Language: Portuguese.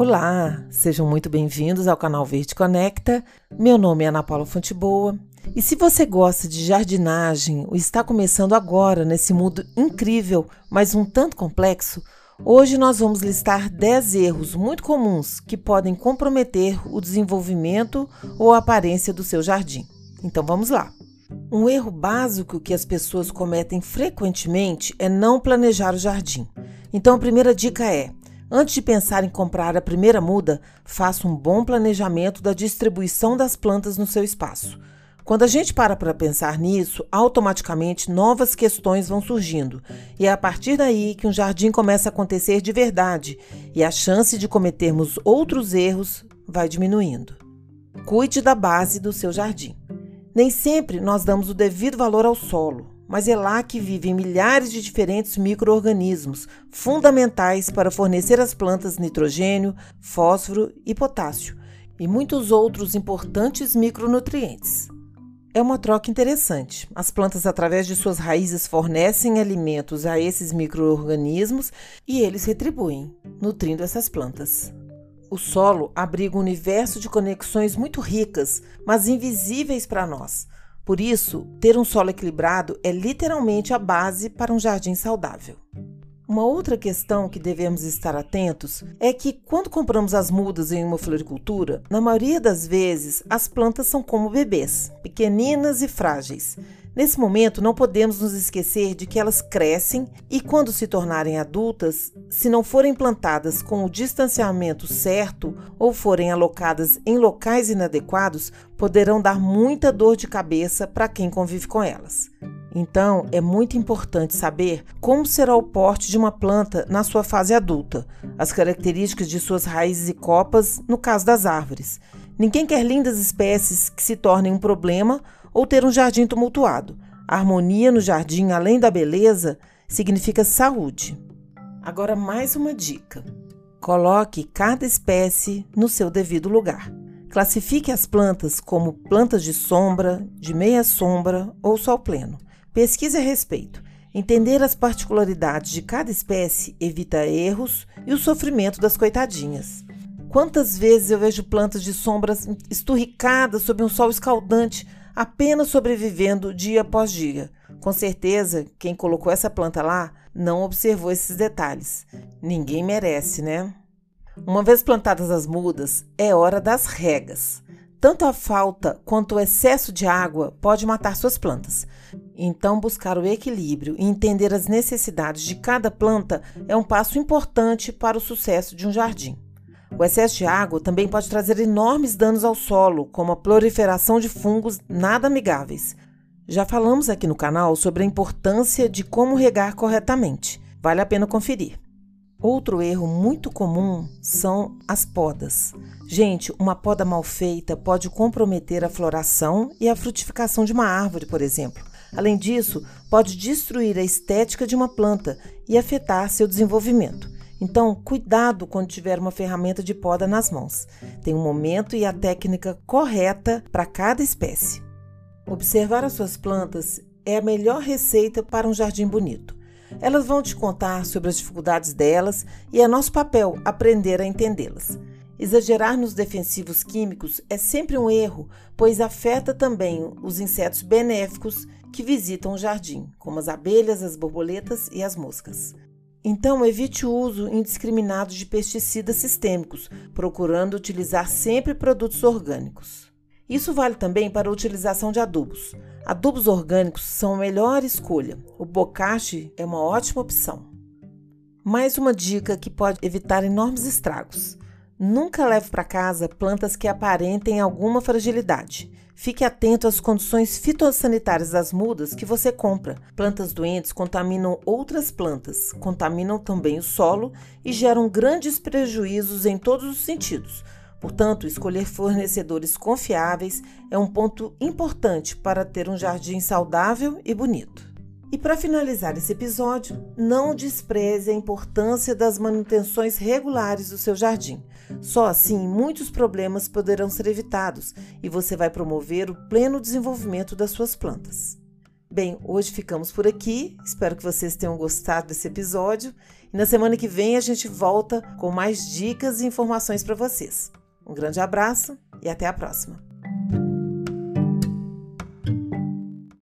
Olá, sejam muito bem-vindos ao canal Verde Conecta. Meu nome é Ana Paula Fonteboa e se você gosta de jardinagem ou está começando agora nesse mundo incrível, mas um tanto complexo, hoje nós vamos listar 10 erros muito comuns que podem comprometer o desenvolvimento ou a aparência do seu jardim. Então vamos lá. Um erro básico que as pessoas cometem frequentemente é não planejar o jardim. Então a primeira dica é: Antes de pensar em comprar a primeira muda, faça um bom planejamento da distribuição das plantas no seu espaço. Quando a gente para para pensar nisso, automaticamente novas questões vão surgindo, e é a partir daí que um jardim começa a acontecer de verdade e a chance de cometermos outros erros vai diminuindo. Cuide da base do seu jardim. Nem sempre nós damos o devido valor ao solo mas é lá que vivem milhares de diferentes micro-organismos, fundamentais para fornecer às plantas nitrogênio, fósforo e potássio, e muitos outros importantes micronutrientes. É uma troca interessante. As plantas, através de suas raízes, fornecem alimentos a esses micro-organismos e eles retribuem, nutrindo essas plantas. O solo abriga um universo de conexões muito ricas, mas invisíveis para nós por isso, ter um solo equilibrado é literalmente a base para um jardim saudável. Uma outra questão que devemos estar atentos é que, quando compramos as mudas em uma floricultura, na maioria das vezes as plantas são como bebês, pequeninas e frágeis. Nesse momento, não podemos nos esquecer de que elas crescem e, quando se tornarem adultas, se não forem plantadas com o distanciamento certo ou forem alocadas em locais inadequados, poderão dar muita dor de cabeça para quem convive com elas. Então, é muito importante saber como será o porte de uma planta na sua fase adulta, as características de suas raízes e copas, no caso das árvores. Ninguém quer lindas espécies que se tornem um problema ou ter um jardim tumultuado. A harmonia no jardim, além da beleza, significa saúde. Agora, mais uma dica: coloque cada espécie no seu devido lugar. Classifique as plantas como plantas de sombra, de meia sombra ou sol pleno. Pesquise a respeito. Entender as particularidades de cada espécie evita erros e o sofrimento das coitadinhas. Quantas vezes eu vejo plantas de sombras esturricadas sob um sol escaldante apenas sobrevivendo dia após dia. Com certeza, quem colocou essa planta lá não observou esses detalhes. Ninguém merece, né? Uma vez plantadas as mudas, é hora das regas. Tanto a falta quanto o excesso de água pode matar suas plantas. Então, buscar o equilíbrio e entender as necessidades de cada planta é um passo importante para o sucesso de um jardim. O excesso de água também pode trazer enormes danos ao solo, como a proliferação de fungos nada amigáveis. Já falamos aqui no canal sobre a importância de como regar corretamente. Vale a pena conferir. Outro erro muito comum são as podas. Gente, uma poda mal feita pode comprometer a floração e a frutificação de uma árvore, por exemplo. Além disso, pode destruir a estética de uma planta e afetar seu desenvolvimento. Então, cuidado quando tiver uma ferramenta de poda nas mãos. Tem um momento e a técnica correta para cada espécie. Observar as suas plantas é a melhor receita para um jardim bonito. Elas vão te contar sobre as dificuldades delas e é nosso papel aprender a entendê-las. Exagerar nos defensivos químicos é sempre um erro, pois afeta também os insetos benéficos que visitam o jardim, como as abelhas, as borboletas e as moscas. Então, evite o uso indiscriminado de pesticidas sistêmicos, procurando utilizar sempre produtos orgânicos. Isso vale também para a utilização de adubos. Adubos orgânicos são a melhor escolha. O bocache é uma ótima opção. Mais uma dica que pode evitar enormes estragos. Nunca leve para casa plantas que aparentem alguma fragilidade. Fique atento às condições fitossanitárias das mudas que você compra. Plantas doentes contaminam outras plantas, contaminam também o solo e geram grandes prejuízos em todos os sentidos. Portanto, escolher fornecedores confiáveis é um ponto importante para ter um jardim saudável e bonito. E para finalizar esse episódio, não despreze a importância das manutenções regulares do seu jardim. Só assim muitos problemas poderão ser evitados e você vai promover o pleno desenvolvimento das suas plantas. Bem, hoje ficamos por aqui. Espero que vocês tenham gostado desse episódio. E na semana que vem a gente volta com mais dicas e informações para vocês. Um grande abraço e até a próxima!